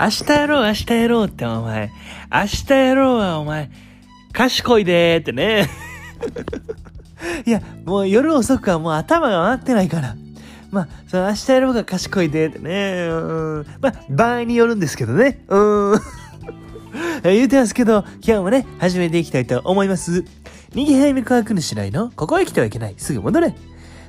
明日やろう、明日やろうってお前、明日やろうはお前、賢いでーってね。いや、もう夜遅くはもう頭が回ってないから。まあ、その明日やろうが賢いでーってね。うん。まあ、場合によるんですけどね。うん。言うてますけど、今日もね、始めていきたいと思います。右早見科学主来の、ここへ来てはいけない、すぐ戻れ。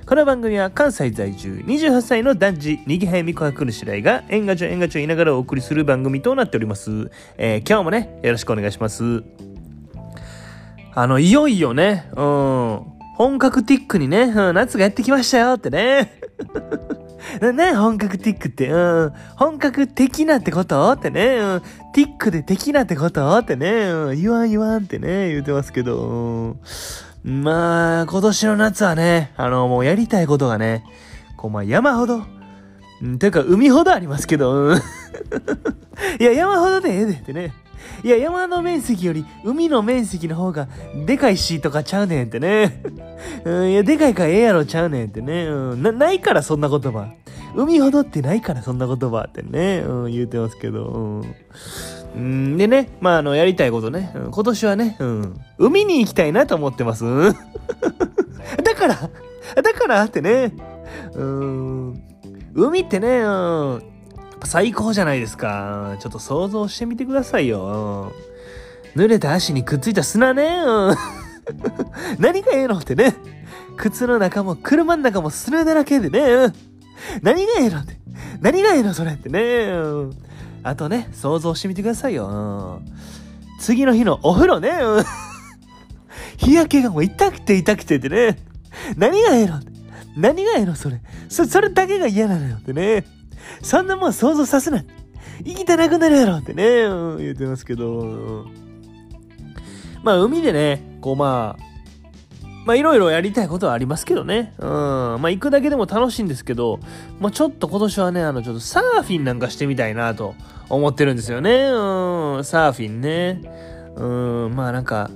この番組は関西在住28歳の男児、右早見科学主来が、縁がちょ縁がちょ言いながらお送りする番組となっております。えー今日もね、よろしくお願いします。あの、いよいよね、うん、本格ティックにね、うん、夏がやってきましたよってね。な ね、本格ティックって、うん、本格的なってことってね、うん、ティックで的なってことってね、うん、言わん言わんってね、言うてますけど、うん、まあ、今年の夏はね、あの、もうやりたいことがね、こう、まあ、山ほど、うん、ていうか、海ほどありますけど、うん、いや、山ほどでええでってね。いや、山の面積より海の面積の方がでかいしとかちゃうねんってね。うん、いや、でかいからええやろちゃうねんってね。うん、な、ないからそんな言葉。海ほどってないからそんな言葉ってね、うん、言うてますけど。うんうん、でね、まあ、あの、やりたいことね、うん今年はね、うん、海に行きたいなと思ってます。う んだから、だからってね、うん、海ってね、うん、最高じゃないですか。ちょっと想像してみてくださいよ。濡れた足にくっついた砂ね。うん 何がええのってね。靴の中も車の中も砂だらけでね。うん何がええのって。何がええのそれってね。うんあとね、想像してみてくださいよ。うん次の日のお風呂ね。日焼けがもう痛くて痛くてってね。何がええの？何がええの？それ。そ、それだけが嫌なのよってね。そんなもん想像させない。生きてなくなるやろってね、うん言ってますけど。まあ、海でね、こうまあ、まあ、いろいろやりたいことはありますけどね。うん。まあ、行くだけでも楽しいんですけど、まあ、ちょっと今年はね、あの、ちょっとサーフィンなんかしてみたいなと思ってるんですよね。うん。サーフィンね。うん。まあ、なんか、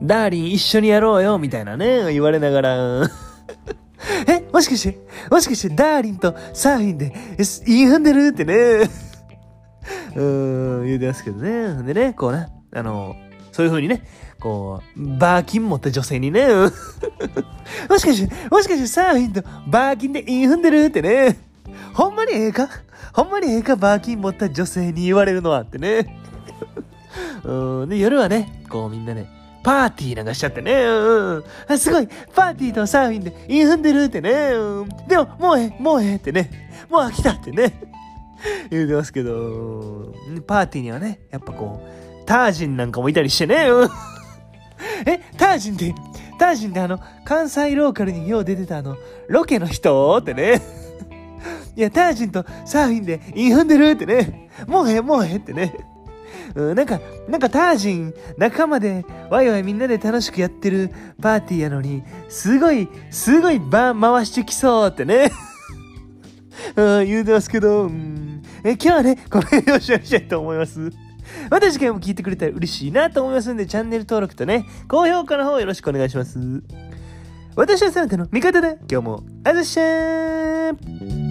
ダーリン一緒にやろうよ、みたいなね、言われながら。え、もしかして、もしかして、ダーリンとサーフィンで、えす言い踏んでる？ってね。うん、言うてますけどね。でね、こうね、あの、そういう風にね、こう、バーキン持った女性にね、もしかして、もしかしてサーフィンとバーキンで言い踏んでるってね。ほんまにええか？ほんまにええか？バーキン持った女性に言われるのはってね。うん、で、夜はね、こうみんなね、パーティーなんかしちゃってね、うん、あすごい、パーティーとサーフィンで言い踏んでるってね、うん、でも、もうええ、もうええってね、もう飽きたってね、言うてますけど、パーティーにはね、やっぱこう、タージンなんかもいたりしてね、うん、え、タージンって、タージンってあの、関西ローカルによう出てたあの、ロケの人ってね、いや、タージンとサーフィンで言い踏んでるってね、もうえ、もうえってね、うん、なんか、なんかタージン仲間でワイワイみんなで楽しくやってるパーティーやのに、すごい、すごいバー回してきそうってね。うん、言うてますけど、うん、え今日はね、この辺でおしまいにしたいと思います。また次回も聞いてくれたら嬉しいなと思いますので、チャンネル登録とね、高評価の方よろしくお願いします。私はあなたの味方だ。今日も、あざっしゃー